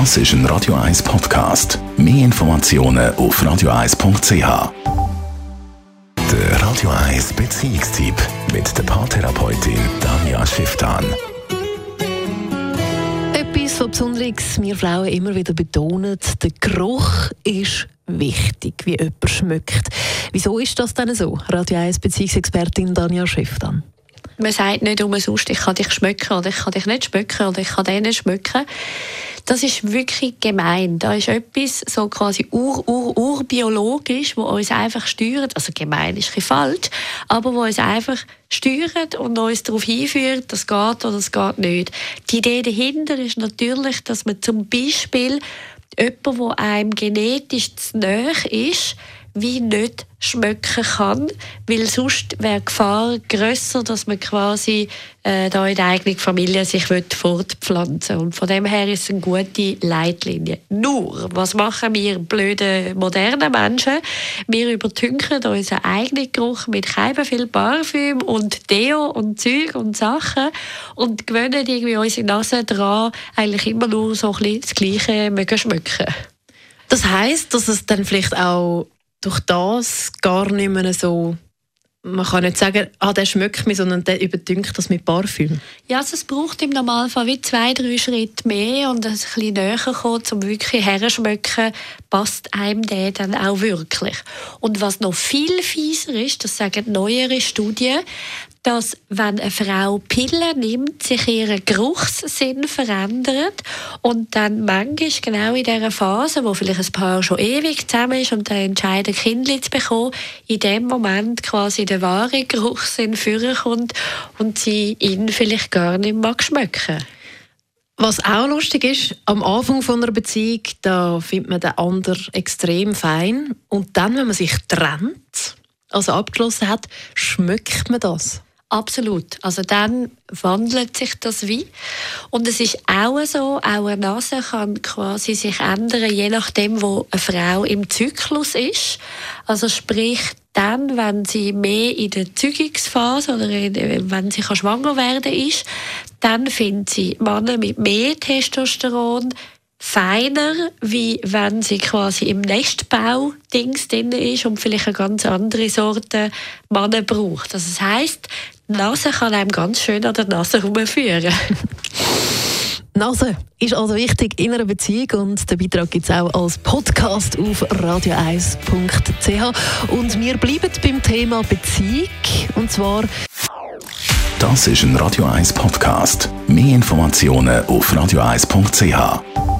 Das ist ein Radio 1 Podcast. Mehr Informationen auf radio1.ch. Der Radio 1 Beziehungstyp mit der Paartherapeutin Danja Schifftan. Etwas so Besonderes wir Frauen immer wieder betonen, der Geruch ist wichtig, wie jemand schmeckt. Wieso ist das denn so? Radio 1 Beziehungsexpertin Danja Schifftan. Man sagt nicht umsonst, ich kann dich schmücken oder ich kann dich nicht schmücken oder ich kann den nicht schmücken. Das ist wirklich gemein. Da ist etwas so quasi ur, ur, urbiologisch, wo uns einfach steuert. Also gemein ist ein falsch, aber wo uns einfach steuert und uns darauf hinführt, das geht oder das geht nicht. Die Idee dahinter ist natürlich, dass man zum Beispiel jemand, der einem genetisch zu nahe ist, wie nicht schmecken kann, weil sonst wäre die Gefahr grösser, dass man quasi äh, da in der eigenen Familie sich fortpflanzen Und von dem her ist es eine gute Leitlinie. Nur, was machen wir blöde moderne Menschen? Wir übertünchen unseren eigenen Geruch mit keinem viel Parfüm und Deo und Zeug und Sachen und gewöhnen irgendwie unsere Nase dran, eigentlich immer nur so ein bisschen das Gleiche schmecken. Das heißt, dass es dann vielleicht auch durch das gar nicht mehr so man kann nicht sagen, ah, der schmeckt mich, sondern der überdünkt das mit Parfüm. Ja, also es braucht im Normalfall wie zwei, drei Schritte mehr und ein bisschen näher kommen, um wirklich herzuschmecken, passt einem der dann auch wirklich. Und was noch viel fieser ist, das sagen neuere Studien, dass wenn eine Frau Pillen nimmt, sich ihr Geruchssinn verändert und dann manchmal genau in dieser Phase, wo vielleicht ein Paar schon ewig zusammen ist und dann entscheidet, Kind zu bekommen, in dem Moment quasi der wahre Geruchssinn vorkommt und sie ihn vielleicht gar nicht mag schmecken. Was auch lustig ist, am Anfang von einer Beziehung, da findet man den anderen extrem fein und dann, wenn man sich trennt, also abgeschlossen hat, schmeckt man das. Absolut. Also dann wandelt sich das wie. Und es ist auch so, auch eine Nase kann quasi sich ändern, je nachdem, wo eine Frau im Zyklus ist. Also sprich, dann, wenn sie mehr in der Zügungsphase oder in, wenn sie schwanger werden ist, dann findet sie Männer mit mehr Testosteron feiner, wie wenn sie quasi im Nestbau-Dings drin ist und vielleicht eine ganz andere Sorte Männer braucht. Also das heisst, die Nase kann einem ganz schön an der Nase herumführen. Nase ist also wichtig in einer Beziehung und den Beitrag gibt es auch als Podcast auf radio1.ch. Und wir bleiben beim Thema Beziehung und zwar. Das ist ein Radio 1 Podcast. Mehr Informationen auf radio1.ch.